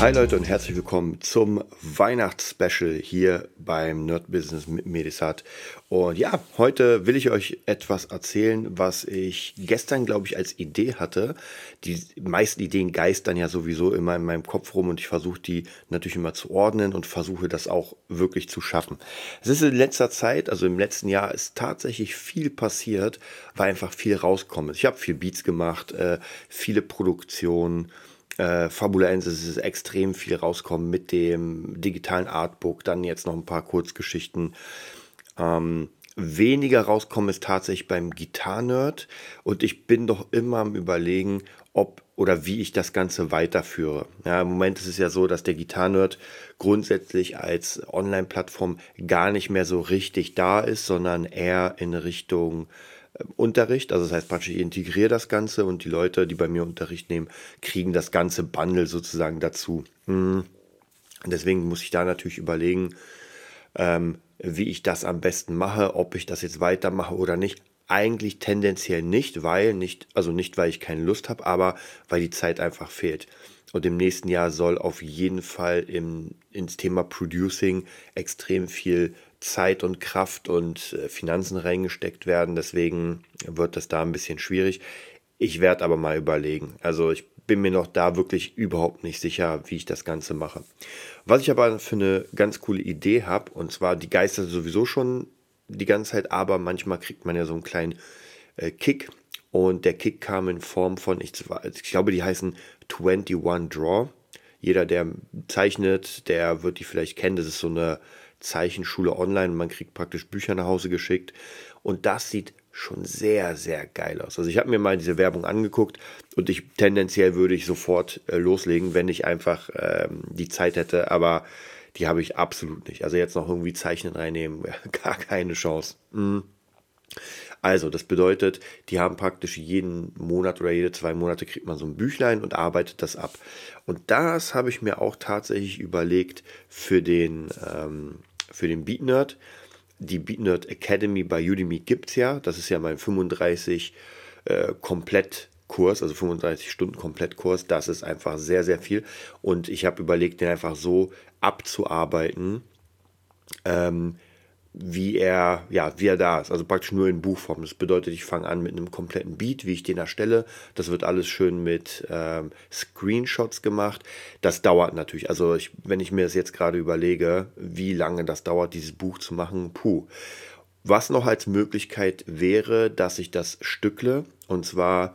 Hi Leute und herzlich willkommen zum Weihnachtsspecial hier beim Nerd Business mit Medisat. Und ja, heute will ich euch etwas erzählen, was ich gestern, glaube ich, als Idee hatte. Die meisten Ideen geistern ja sowieso immer in meinem Kopf rum und ich versuche die natürlich immer zu ordnen und versuche das auch wirklich zu schaffen. Es ist in letzter Zeit, also im letzten Jahr, ist tatsächlich viel passiert, weil einfach viel rauskommt. Ich habe viel Beats gemacht, äh, viele Produktionen äh, Fabulensis ist extrem viel rauskommen mit dem digitalen Artbook, dann jetzt noch ein paar Kurzgeschichten. Ähm, weniger rauskommen ist tatsächlich beim Gitarrenerd und ich bin doch immer am überlegen, ob oder wie ich das Ganze weiterführe. Ja, Im Moment ist es ja so, dass der Gitarrenerd grundsätzlich als Online-Plattform gar nicht mehr so richtig da ist, sondern eher in Richtung Unterricht. Also das heißt praktisch, ich integriere das Ganze und die Leute, die bei mir Unterricht nehmen, kriegen das ganze Bundle sozusagen dazu. Hm. Deswegen muss ich da natürlich überlegen, ähm, wie ich das am besten mache, ob ich das jetzt weitermache oder nicht. Eigentlich tendenziell nicht, weil nicht, also nicht, weil ich keine Lust habe, aber weil die Zeit einfach fehlt. Und im nächsten Jahr soll auf jeden Fall im, ins Thema Producing extrem viel Zeit und Kraft und äh, Finanzen reingesteckt werden. Deswegen wird das da ein bisschen schwierig. Ich werde aber mal überlegen. Also ich bin mir noch da wirklich überhaupt nicht sicher, wie ich das Ganze mache. Was ich aber für eine ganz coole Idee habe, und zwar die Geister sowieso schon die ganze Zeit, aber manchmal kriegt man ja so einen kleinen äh, Kick. Und der Kick kam in Form von, ich, ich glaube, die heißen 21 Draw. Jeder, der zeichnet, der wird die vielleicht kennen. Das ist so eine Zeichenschule online. Man kriegt praktisch Bücher nach Hause geschickt. Und das sieht schon sehr, sehr geil aus. Also ich habe mir mal diese Werbung angeguckt und ich tendenziell würde ich sofort äh, loslegen, wenn ich einfach ähm, die Zeit hätte, aber die habe ich absolut nicht. Also jetzt noch irgendwie Zeichnen reinnehmen, gar keine Chance. Mhm. Also, das bedeutet, die haben praktisch jeden Monat oder jede zwei Monate kriegt man so ein Büchlein und arbeitet das ab. Und das habe ich mir auch tatsächlich überlegt für den, ähm, für den Beat Nerd. Die Beat Nerd Academy bei Udemy gibt es ja. Das ist ja mein 35 äh, Komplettkurs, also 35 Stunden Komplettkurs. Das ist einfach sehr, sehr viel. Und ich habe überlegt, den einfach so abzuarbeiten, ähm, wie er, ja, wie er da ist. Also praktisch nur in Buchform. Das bedeutet, ich fange an mit einem kompletten Beat, wie ich den erstelle. Das wird alles schön mit ähm, Screenshots gemacht. Das dauert natürlich. Also ich, wenn ich mir das jetzt gerade überlege, wie lange das dauert, dieses Buch zu machen, puh. Was noch als Möglichkeit wäre, dass ich das stückle und zwar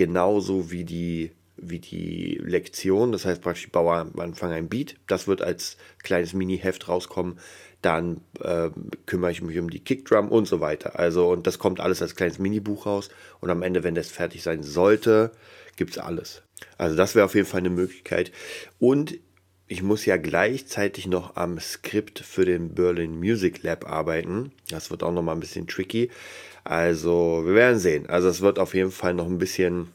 genauso wie die wie die Lektion. Das heißt praktisch, ich baue am Anfang ein Beat. Das wird als kleines Mini-Heft rauskommen dann äh, kümmere ich mich um die Kickdrum und so weiter. Also, und das kommt alles als kleines Minibuch raus. Und am Ende, wenn das fertig sein sollte, gibt es alles. Also, das wäre auf jeden Fall eine Möglichkeit. Und ich muss ja gleichzeitig noch am Skript für den Berlin Music Lab arbeiten. Das wird auch noch mal ein bisschen tricky. Also, wir werden sehen. Also, es wird auf jeden Fall noch ein bisschen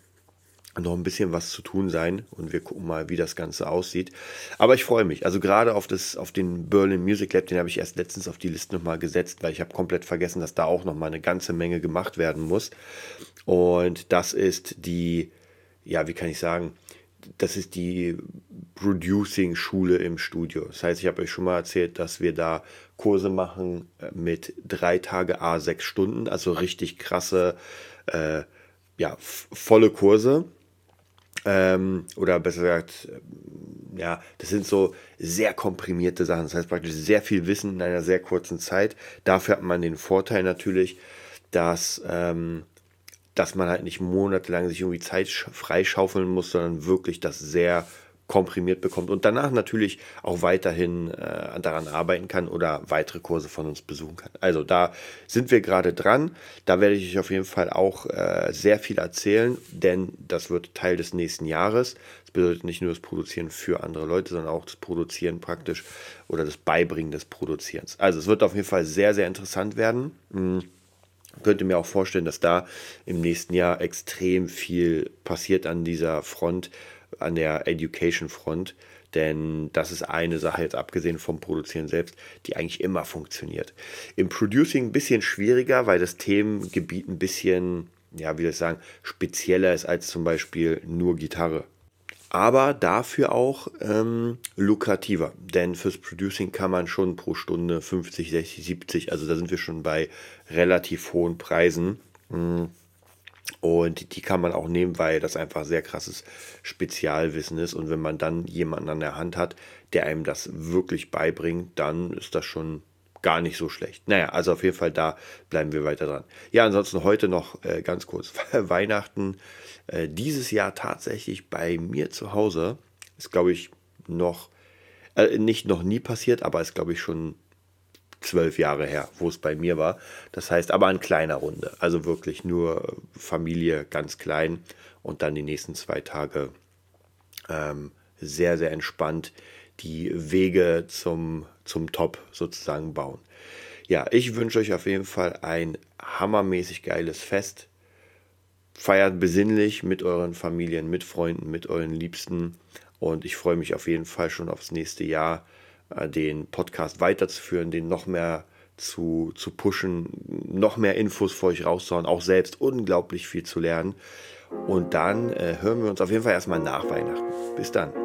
noch ein bisschen was zu tun sein und wir gucken mal, wie das Ganze aussieht. Aber ich freue mich. Also gerade auf, das, auf den Berlin Music Lab, den habe ich erst letztens auf die Liste nochmal gesetzt, weil ich habe komplett vergessen, dass da auch nochmal eine ganze Menge gemacht werden muss. Und das ist die, ja, wie kann ich sagen, das ist die Producing-Schule im Studio. Das heißt, ich habe euch schon mal erzählt, dass wir da Kurse machen äh, mit drei Tage A sechs Stunden, also richtig krasse, äh, ja, volle Kurse ähm, oder besser gesagt, ähm, ja, das sind so sehr komprimierte Sachen. Das heißt praktisch sehr viel Wissen in einer sehr kurzen Zeit. Dafür hat man den Vorteil natürlich, dass, ähm, dass man halt nicht monatelang sich irgendwie Zeit freischaufeln muss, sondern wirklich das sehr komprimiert bekommt und danach natürlich auch weiterhin äh, daran arbeiten kann oder weitere Kurse von uns besuchen kann. Also da sind wir gerade dran. Da werde ich euch auf jeden Fall auch äh, sehr viel erzählen, denn das wird Teil des nächsten Jahres. Das bedeutet nicht nur das Produzieren für andere Leute, sondern auch das Produzieren praktisch oder das Beibringen des Produzierens. Also es wird auf jeden Fall sehr, sehr interessant werden. Hm könnte mir auch vorstellen, dass da im nächsten Jahr extrem viel passiert an dieser Front, an der Education Front. Denn das ist eine Sache, jetzt abgesehen vom Produzieren selbst, die eigentlich immer funktioniert. Im Producing ein bisschen schwieriger, weil das Themengebiet ein bisschen, ja, wie soll ich sagen, spezieller ist als zum Beispiel nur Gitarre. Aber dafür auch ähm, lukrativer. Denn fürs Producing kann man schon pro Stunde 50, 60, 70, also da sind wir schon bei relativ hohen Preisen. Mhm und die kann man auch nehmen, weil das einfach sehr krasses Spezialwissen ist. Und wenn man dann jemanden an der Hand hat, der einem das wirklich beibringt, dann ist das schon gar nicht so schlecht. Naja, also auf jeden Fall da bleiben wir weiter dran. Ja, ansonsten heute noch äh, ganz kurz Weihnachten. Äh, dieses Jahr tatsächlich bei mir zu Hause. Ist, glaube ich, noch, äh, nicht noch nie passiert, aber ist, glaube ich, schon zwölf Jahre her, wo es bei mir war. Das heißt aber in kleiner Runde. Also wirklich nur Familie ganz klein und dann die nächsten zwei Tage ähm, sehr, sehr entspannt die Wege zum, zum Top sozusagen bauen. Ja, ich wünsche euch auf jeden Fall ein hammermäßig geiles Fest. Feiert besinnlich mit euren Familien, mit Freunden, mit euren Liebsten. Und ich freue mich auf jeden Fall schon aufs nächste Jahr äh, den Podcast weiterzuführen, den noch mehr zu, zu pushen, noch mehr Infos für euch rauszuhauen, auch selbst unglaublich viel zu lernen. Und dann äh, hören wir uns auf jeden Fall erstmal nach Weihnachten. Bis dann.